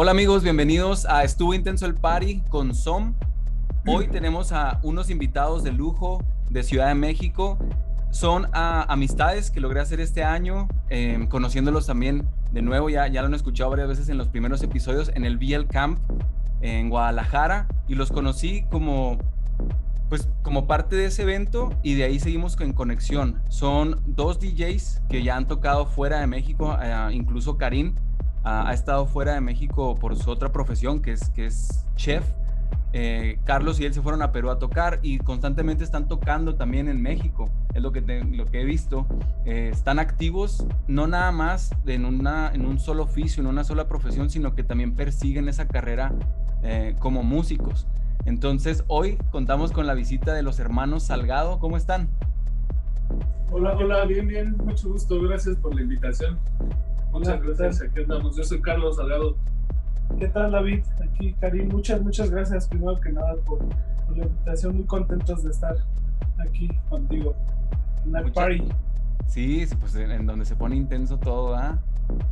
Hola amigos, bienvenidos a Estuvo Intenso el Party con SOM. Hoy tenemos a unos invitados de lujo de Ciudad de México. Son a amistades que logré hacer este año, eh, conociéndolos también de nuevo, ya, ya lo han escuchado varias veces en los primeros episodios, en el BL Camp en Guadalajara y los conocí como pues como parte de ese evento y de ahí seguimos en conexión. Son dos DJs que ya han tocado fuera de México, eh, incluso Karim ha, ha, estado fuera de México por su otra profesión, que es, que es chef. Eh, Carlos y él se fueron a Perú a tocar y constantemente están tocando también en México, es lo que, te, lo que he visto. Eh, están activos no nada más en, una, en un solo oficio, en una sola profesión, sino que también persiguen esa carrera eh, como músicos. Entonces hoy contamos con la visita de los hermanos Salgado. ¿Cómo están? Hola, hola, bien, bien, mucho gusto, gracias por la invitación. Muchas gracias, aquí andamos. Yo soy Carlos Salgado. ¿Qué tal David? Aquí Karim, muchas, muchas gracias primero que nada por, por la invitación, muy contentos de estar aquí contigo en el Muchas- party. Sí, sí, pues en, donde se pone intenso todo, ¿ah?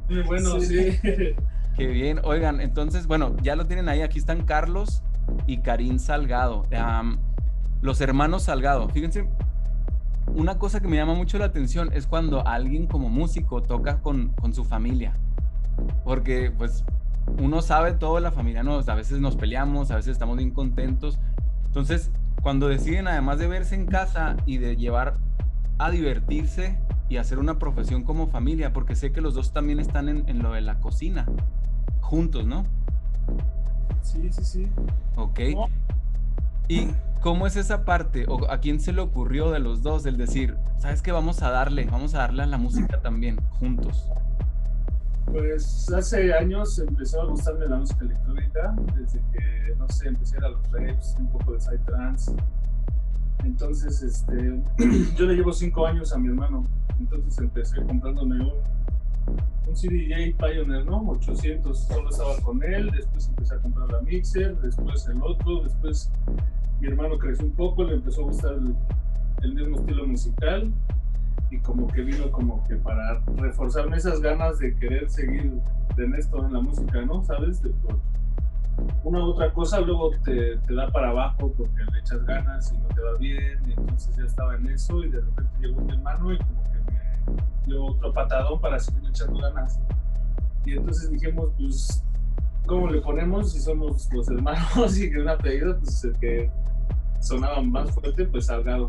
Muy bueno, Sí. sí. Qué bien. Oigan, entonces, bueno, ya lo tienen ahí. Aquí están Carlos y Karim Salgado. Los hermanos Salgado. Fíjense, una cosa que me llama mucho la atención es cuando alguien como músico toca con, con su familia. Porque, pues, uno sabe todo de la familia, ¿no? A veces nos peleamos, a veces estamos bien contentos. Entonces, cuando deciden, además de verse en casa y de llevar a divertirse y hacer una profesión como familia, porque sé que los dos también están en, en lo de la cocina, juntos, ¿no? Sí, sí, sí. Ok. No. ¿Y cómo es esa parte? ¿O a quién se le ocurrió de los dos el decir, sabes que vamos a darle, vamos a darle a la música también, juntos? Pues hace años empezó a gustarme la música electrónica, desde que, no sé, empecé a ir a los raves, un poco de psytrance. Entonces, este, yo le llevo cinco años a mi hermano, entonces empecé comprándome un, un CDJ Pioneer, ¿no? 800, solo estaba con él, después empecé a comprar la mixer, después el otro, después mi hermano creció un poco, le empezó a gustar el, mismo estilo musical y como que vino como que para reforzarme esas ganas de querer seguir en esto, en la música, ¿no? ¿Sabes? De una u otra cosa luego te, te da para abajo porque le echas ganas y no te va bien, y entonces ya estaba en eso y de repente llegó mi hermano y como que dio otro patadón para seguir echando ganas. Y entonces dijimos, pues, ¿cómo le ponemos si somos los hermanos y que un apellido, pues el que sonaba más fuerte, pues Salgado.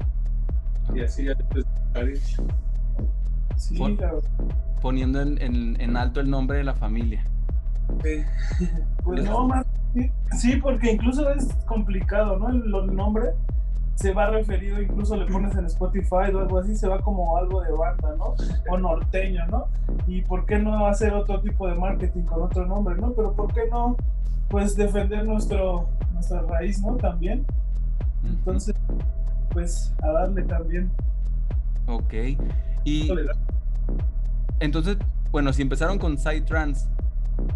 Y así ya después. Sí, Pon- claro. Poniendo en, en- en alto el nombre de la familia. Sí. Pues no, más. sí, Sí, porque incluso es complicado, ¿no? El, el nombre se va referido, incluso le pones en Spotify o algo así, se va como algo de banda, ¿no? O norteño, ¿no? Y ¿por qué no hacer otro tipo de marketing con otro nombre, ¿no? Pero ¿por qué no, pues, defender nuestro, nuestra raíz, ¿no? También. Entonces, pues, a darle también. Ok. Y entonces, bueno, si empezaron con Psytrance,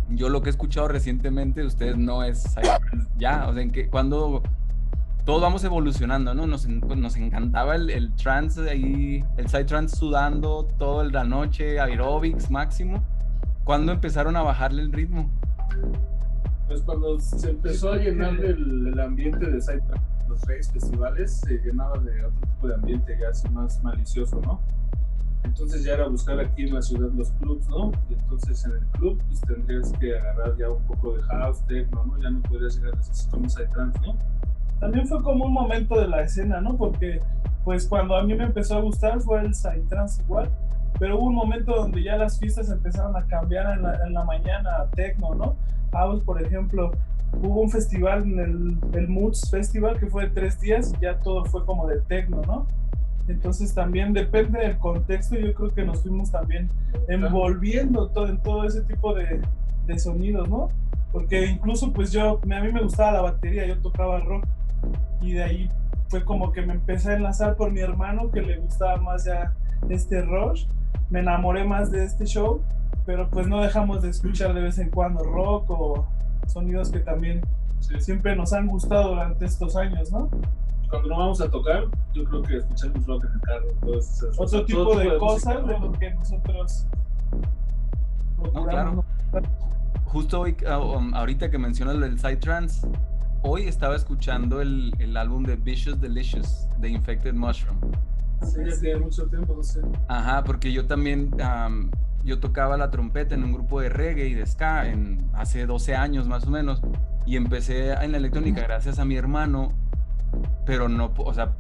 yo lo que he escuchado recientemente de ustedes no es Psytrance ya, o sea, en que cuando todos vamos evolucionando, ¿no? Nos, en- nos encantaba el, el trance ahí, el Psytrance sudando toda la noche, aerobics máximo. ¿Cuándo empezaron a bajarle el ritmo? Pues cuando se empezó a llenar el, el ambiente de Psytrance, los raves festivales, se llenaba de otro tipo de ambiente ya así más malicioso, ¿no? Entonces ya era buscar aquí en la ciudad los clubs, ¿no? Y entonces en el club pues tendrías que agarrar ya un poco de house, techno, ¿no? Ya no podrías llegar así como Psytrance, ¿no? También fue como un momento de la escena, ¿no? Porque, pues, cuando a mí me empezó a gustar fue el Psytrance igual, pero hubo un momento donde ya las fiestas empezaron a cambiar en la, en la mañana a techno, ¿no? House, por ejemplo, hubo un festival en el, el Moods Festival que fue de tres días, ya todo fue como de techno, ¿no? Entonces también depende del contexto, yo creo que nos fuimos también envolviendo todo, en todo ese tipo de, de sonidos, ¿no? Porque incluso pues yo, a mí me gustaba la batería, yo tocaba rock y de ahí fue como que me empecé a enlazar por mi hermano que le gustaba más ya este Rush. Me enamoré más de este show, pero pues no dejamos de escuchar de vez en cuando rock o sonidos que también siempre nos han gustado durante estos años, ¿no? Cuando no vamos a tocar, yo creo que escuchamos rock en el carro, esas Otro todo tipo de música, cosas de ¿no? lo que nosotros procuramos, claro. ¿no? Justo hoy, ah, um, ahorita que mencionas lo del Psytrance, hoy estaba escuchando el, el álbum de Vicious Delicious de Infected Mushroom. Sí, tiene mucho tiempo, no sé. Ajá, porque yo también, am, yo tocaba la trompeta en un grupo de reggae y de ska en, hace 12 años más o menos, y empecé en la electrónica gracias a mi hermano, pero no, o sea,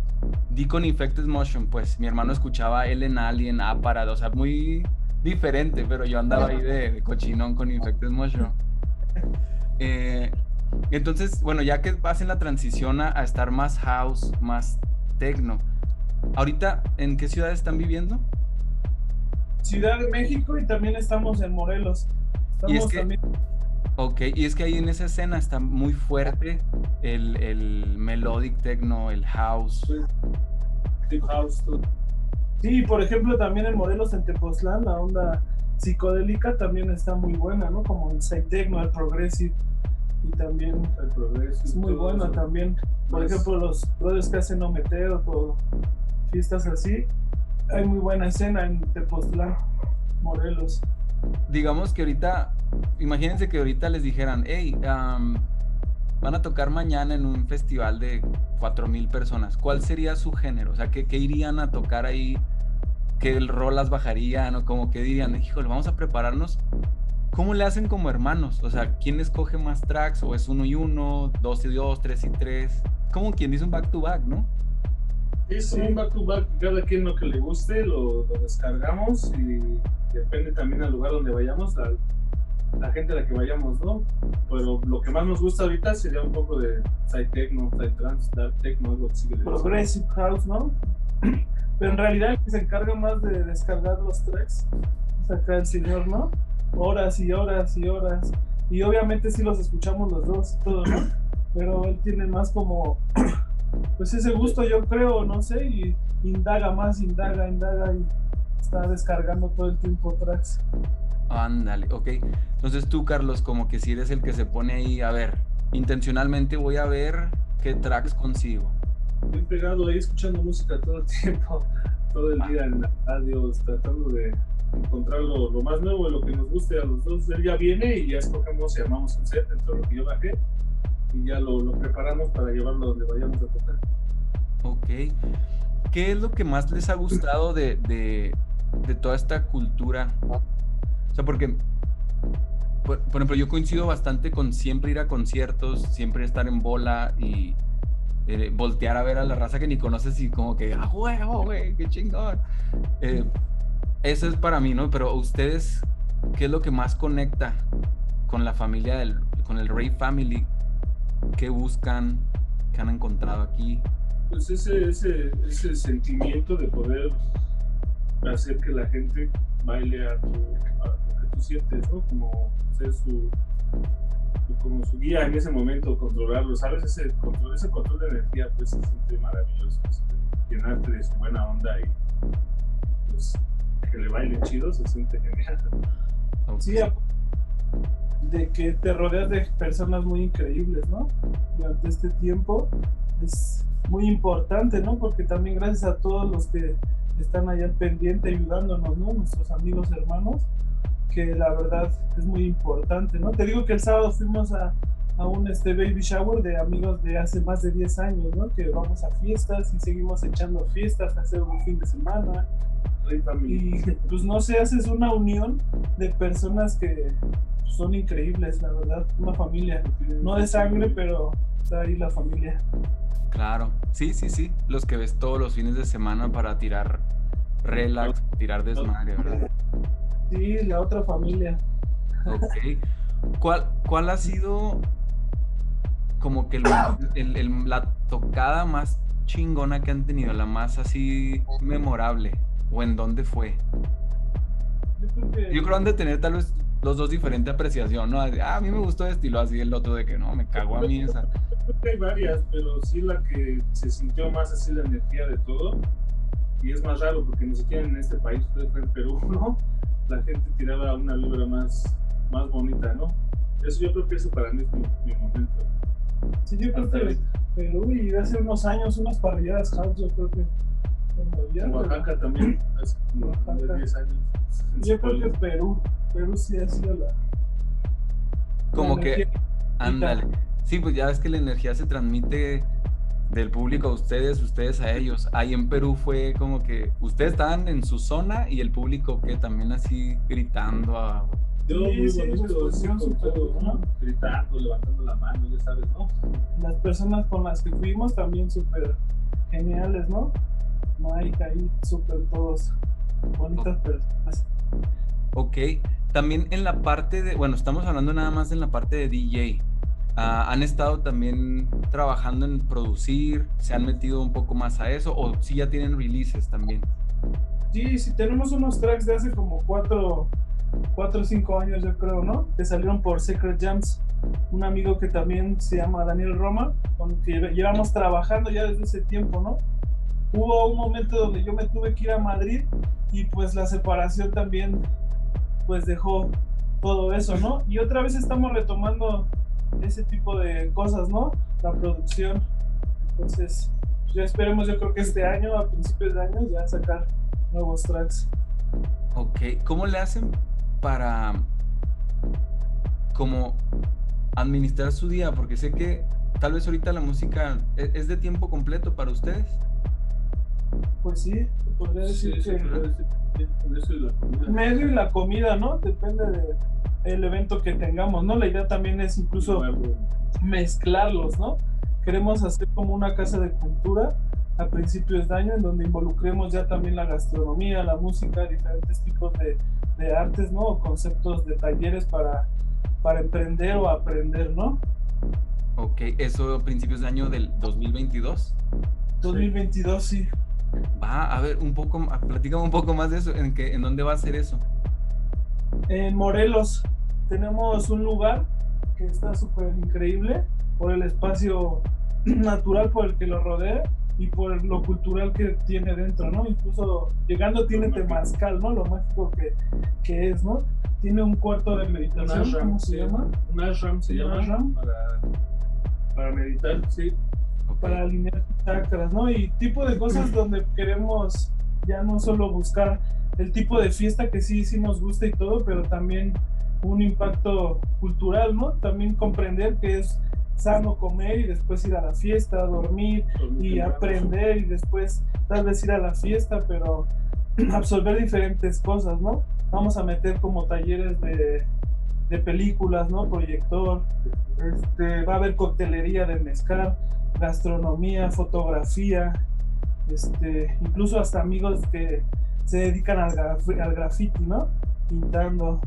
di con Infected Mushroom, pues mi hermano escuchaba Ellen Alien, Aparat, o sea, muy diferente, pero yo andaba ahí de, de cochinón con Infected Mushroom. Eh, entonces, bueno, ya que hacen la transición a, a estar más house, más techno, ahorita, ¿en qué ciudad están viviendo? Ciudad de México y también estamos en Morelos. Y es Estamos que- también Ok, y es que ahí en esa escena está muy fuerte el, el melodic techno, el house. Deep House, todo. Sí, por ejemplo, también en Morelos, en Tepoztlán, la onda psicodélica también está muy buena, ¿no? Como el Psytechno, el Progressive, y también el progreso. es muy bueno eso. también. Por Más- ejemplo, los brothers que hacen Ometeo, todo, fiestas así. Hay muy buena escena en Tepoztlán, Morelos. Digamos que ahorita, imagínense que ahorita les dijeran, hey, van a tocar mañana en un festival de 4000 personas. ¿Cuál sería su género? O sea, ¿qué, qué irían a tocar ahí? ¿Qué rolas bajarían? O como que dirían, híjole, vamos a prepararnos. ¿Cómo le hacen como hermanos? O sea, ¿quién escoge más tracks? ¿O es uno y uno, dos y dos, tres y tres? Como quien dice un back to back, ¿no? Es Sí. un back to back, cada quien lo que le guste, lo, lo descargamos y depende también al lugar donde vayamos, a la gente a la que vayamos, ¿no? Pero lo que más nos gusta ahorita sería un poco de side techno, side trance, dark techno, algo así. Progressive House, ¿no? Pero en realidad el que se encarga más de descargar los tracks es acá el señor, ¿no? Horas y horas y horas. Y obviamente sí los escuchamos los dos, todo, ¿no? Pero él tiene más como, pues ese gusto yo creo, no sé, y indaga más, indaga, indaga y está descargando todo el tiempo tracks. Ándale, ok. Entonces tú, Carlos, como que si eres el que se pone ahí, a ver, intencionalmente voy a ver qué tracks consigo. Bien pegado ahí escuchando música todo el tiempo, todo el día en la radio, tratando de encontrar lo, lo más nuevo, lo que nos guste a los dos. Él ya viene y ya escogemos y armamos un set dentro de lo que yo bajé y ya lo, lo preparamos para llevarlo donde vayamos a tocar. Ok. ¿Qué es lo que más les ha gustado de, de- de toda esta cultura? O sea, porque, por, por ejemplo, yo coincido bastante con siempre ir a conciertos, siempre estar en bola y eh, voltear a ver a la raza que ni conoces y como que, ¡ah, huevo, güey! ¡Qué chingón! Eh, eso es para mí, ¿no? Pero ustedes, ¿qué es lo que más conecta con la familia, del, con el Ray Family? ¿Qué buscan? ¿Qué han encontrado aquí? Pues ese, ese, ese sentimiento de poder hacer que la gente baile a, tu, lo que tú sientes, ¿no? Como ser su, como su guía en ese momento, controlarlo, ¿sabes? Ese control, ese control de energía, pues se siente maravilloso, llenarte de su buena onda y pues que le bailen chido, se siente genial. Ok. Sí, de que te rodeas de personas muy increíbles, ¿no? Durante este tiempo es muy importante, ¿no? Porque también gracias a todos los que están allá al pendiente ayudándonos, ¿no? Nuestros amigos, hermanos, que la verdad es muy importante, ¿no? Te digo que el sábado fuimos a, a un este baby shower de amigos de hace más de 10 años, ¿no? Que vamos a fiestas y seguimos echando fiestas, hacer un fin de semana, Family. y pues no sé, haces una unión de personas que son increíbles, la verdad, una familia, no de sangre, pero está ahí la familia. Claro, sí, sí, sí. Los que ves todos los fines de semana para tirar relax, tirar desmadre, ¿verdad? Sí, la otra familia. Ok. ¿Cuál, cuál ha sido como que el- el- el- la tocada más chingona que han tenido, la más así memorable? ¿O en dónde fue? Yo creo que Yo creo que han de tener tal vez los dos diferente apreciación, ¿no? Ah, a mí me gustó este estilo, así el otro de que no, me cago a mí esa. Creo que hay varias, pero sí la que se sintió más así la energía de todo. Y es más raro porque ni siquiera en este país, fue en Perú, ¿no? La gente tiraba una vibra más, más bonita, ¿no? Eso yo creo que eso para mí es mi, mi momento. Sí, yo creo Hasta que. Perú y hace unos años unas parrilladas house, yo creo que En Oaxaca también, hace como Oaxaca. 10 años. Yo creo que Perú, Perú sí ha sido la. Como la que, ándale. Sí, pues ya ves que la energía se transmite del público a ustedes, ustedes a ellos. Ahí en Perú fue como que ustedes estaban en su zona y el público que también así gritando a... Yo Sí, muy sí, bonito, todo, ¿no? ¿no? Gritando, levantando la mano, ya sabes, ¿no? Las personas con las que fuimos también súper geniales, ¿no? Mike ahí, súper todos bonitas personas. Ok, también en la parte de, bueno, estamos hablando nada más en la parte de DJ. Ah, ¿Han estado también trabajando en producir? ¿Se han metido un poco más a eso? ¿O sí ya tienen releases también? Sí, sí, tenemos unos tracks de hace como cuatro, cuatro o cinco años, yo creo, ¿no? Que salieron por Secret Jams. Un amigo que también se llama Daniel Roma, con que lle- llevamos trabajando ya desde ese tiempo, ¿no? Hubo un momento donde yo me tuve que ir a Madrid y pues la separación también pues dejó todo eso, ¿no? Y otra vez estamos retomando ese tipo de cosas, ¿no? La producción. Entonces, ya esperemos, yo creo que este año, a principios de año, ya sacar nuevos tracks. Ok, ¿cómo le hacen para como administrar su día? Porque sé que tal vez ahorita la música e- es de tiempo completo para ustedes. Pues sí, podría decir Sí, sí, que pero ese- eso y la comida. medio y la comida, ¿no? Depende del evento que tengamos, ¿no? La idea también es incluso Nuevo. mezclarlos, ¿no? Queremos hacer como una casa de cultura a principios de año en donde involucremos ya también la gastronomía, la música, diferentes tipos de, de artes, ¿no? O conceptos de talleres para, para emprender o aprender, ¿no? Ok, eso a principios de año del 2022. 2022, sí. Va, a ver, un poco, platícame un poco más de eso, ¿en, qué, en dónde va a ser eso? En Morelos tenemos un lugar que está súper increíble por el espacio natural por el que lo rodea y por lo cultural que tiene dentro, ¿no? Incluso llegando tiene Lo mágico. temazcal, ¿no? Lo mágico que, que es, ¿no? Tiene un cuarto de meditación, ashram, ¿cómo se llama? Un ashram se Un llama. ashram. Para, para meditar, sí. Para alinear chakras, ¿no? Y tipo de cosas donde queremos ya no solo buscar el tipo de fiesta que sí, sí nos gusta y todo, pero también un impacto cultural, ¿no? También comprender que es sano comer y después ir a la fiesta, dormir y aprender y después tal vez ir a la fiesta, pero absorber diferentes cosas, ¿no? Vamos a meter como talleres de, de películas, ¿no? Proyector, este, va a haber coctelería de mezcal, gastronomía, fotografía, este, incluso hasta amigos que se dedican al, graf- al graffiti, ¿no? Pintando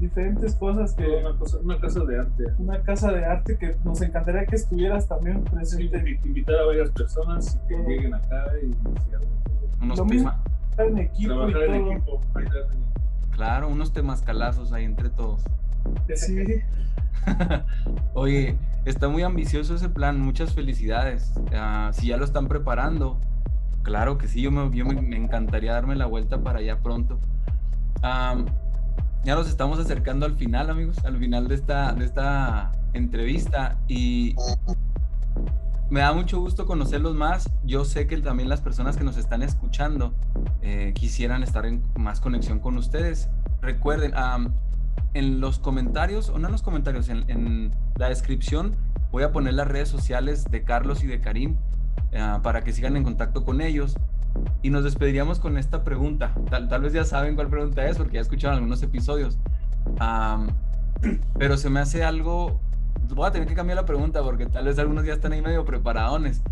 diferentes cosas que Una, cosa, una casa de arte. una casa de arte que nos encantaría que estuvieras también Sí, presente invitar a varias personas y que lleguen acá y todo. unos lo mismo. tema- en equipo y Trabajar en todo. equipo, bailar en equipo. claro, unos temascalazos ahí entre todos. Sí, Oye, está muy ambicioso ese plan, muchas felicidades. Ah, si ya lo están preparando, claro que sí, yo, me, yo me- encantaría darme la vuelta para allá pronto. Ya nos estamos acercando al final, amigos, al final de esta, de esta entrevista y me da mucho gusto conocerlos más. Yo sé que también las personas que nos están escuchando eh, quisieran estar en más conexión con ustedes. Recuerden, en los comentarios, o no en los comentarios, en, la descripción voy a poner las redes sociales de Carlos y de Karim ah, para que sigan en contacto con ellos. Y nos despediríamos con esta pregunta. Tal, tal vez ya saben cuál pregunta es porque ya escucharon algunos episodios. Pero se me hace algo... Voy a tener que cambiar la pregunta porque tal vez algunos ya están ahí medio preparadones.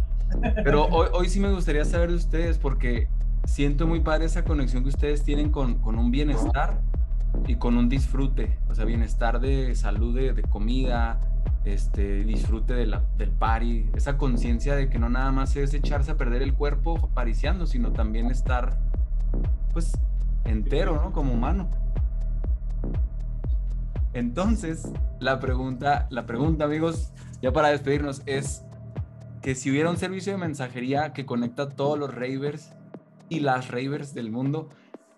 Pero hoy, hoy sí me gustaría saber de ustedes porque siento muy padre esa conexión que ustedes tienen con, con un bienestar y con un disfrute, o sea, bienestar de salud, de, de comida, este, disfrute de la, del party, esa conciencia de que no nada más es echarse a perder el cuerpo pariciando, sino también estar, pues, entero, ¿no? Como humano. Entonces, la pregunta, la pregunta, amigos, ya para despedirnos, es que si hubiera un servicio de mensajería que conecta todos los ravers y las ravers del mundo,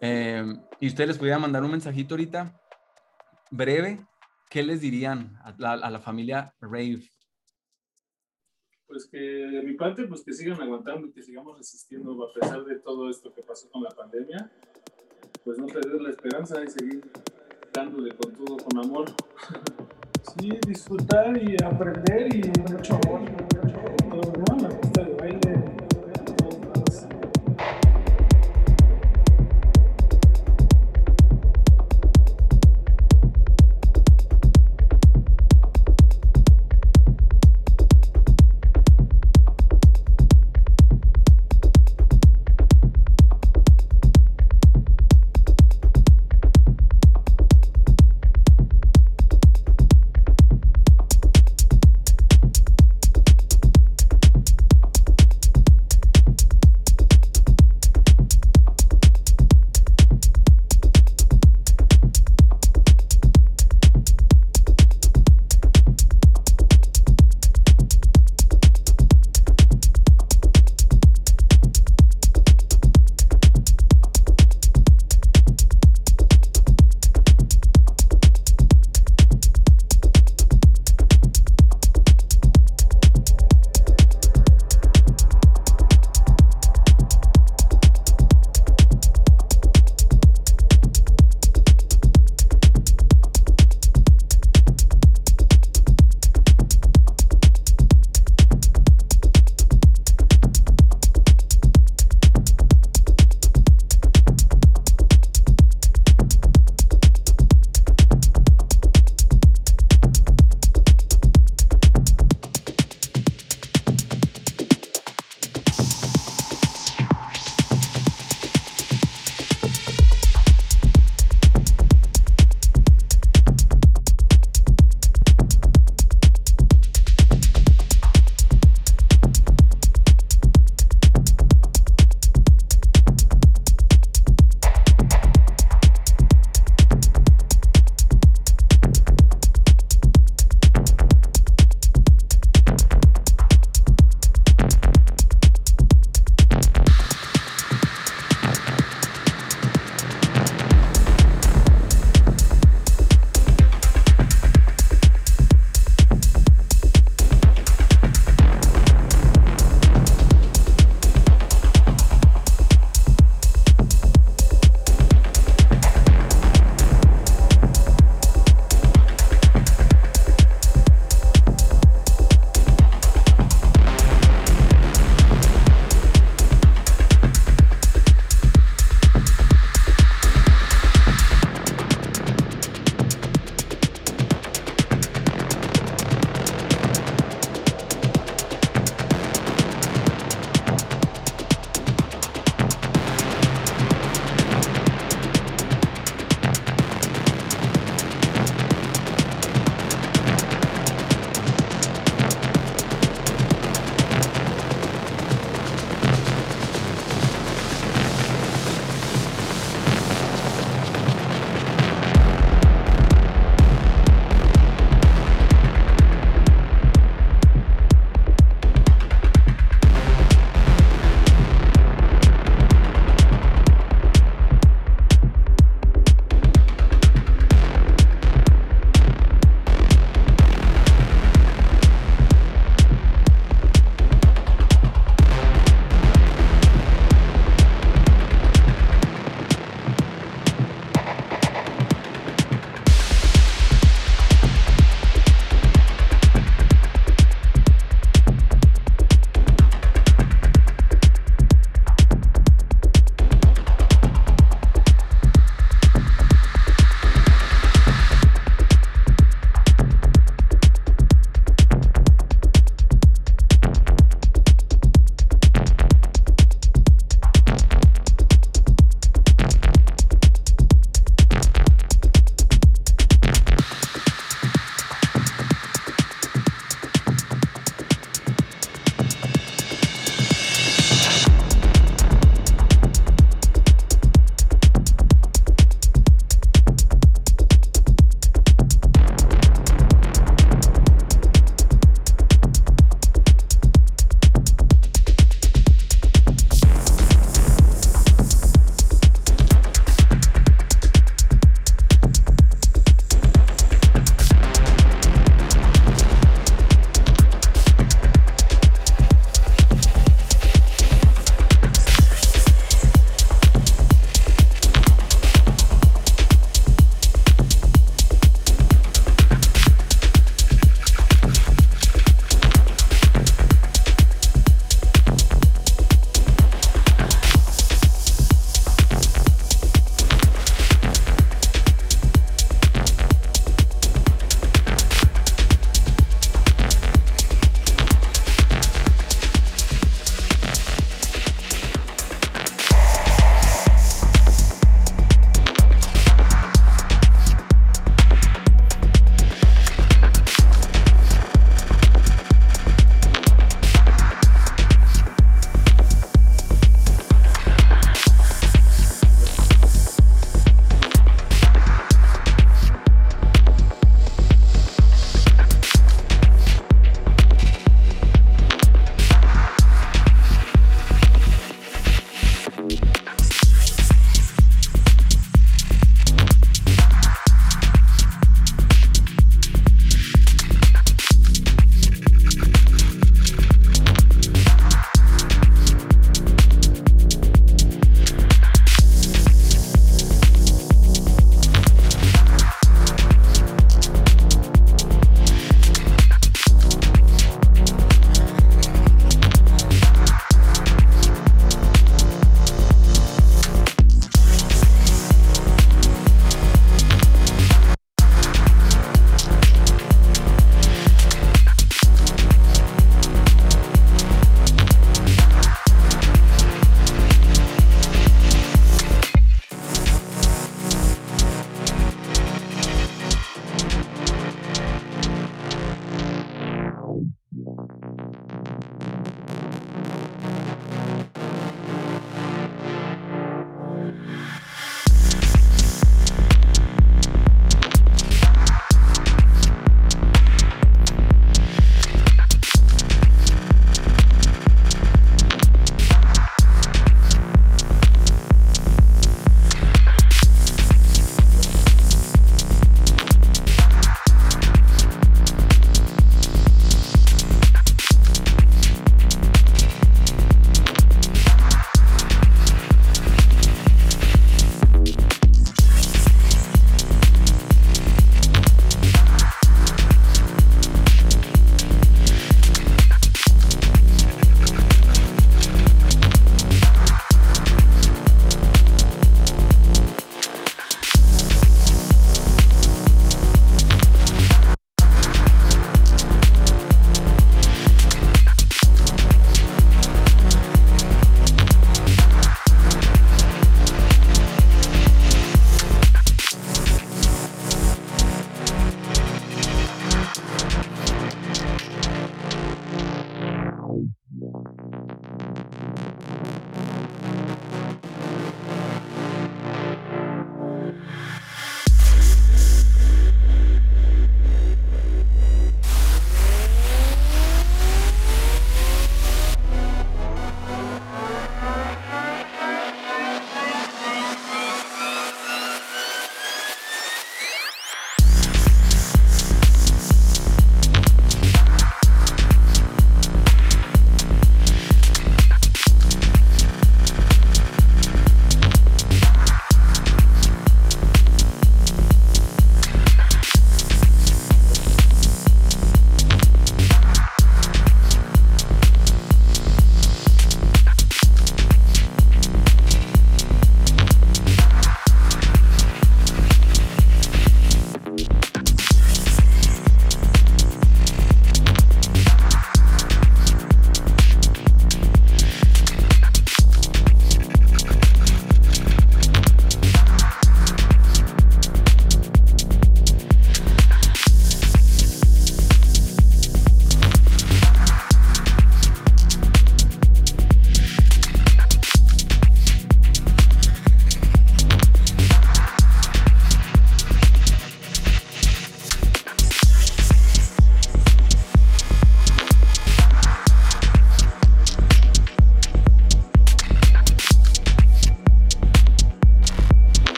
eh, y ustedes les pudieran mandar un mensajito ahorita, breve, ¿qué les dirían a la, a la familia Rave? Pues que de mi parte, pues que sigan aguantando y que sigamos resistiendo a pesar de todo esto que pasó con la pandemia. Pues no perder la esperanza y seguir dándole con todo, con amor. Sí, disfrutar y aprender y mucho amor. Todo, ¿no? La pista de baile.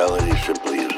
reality simply is.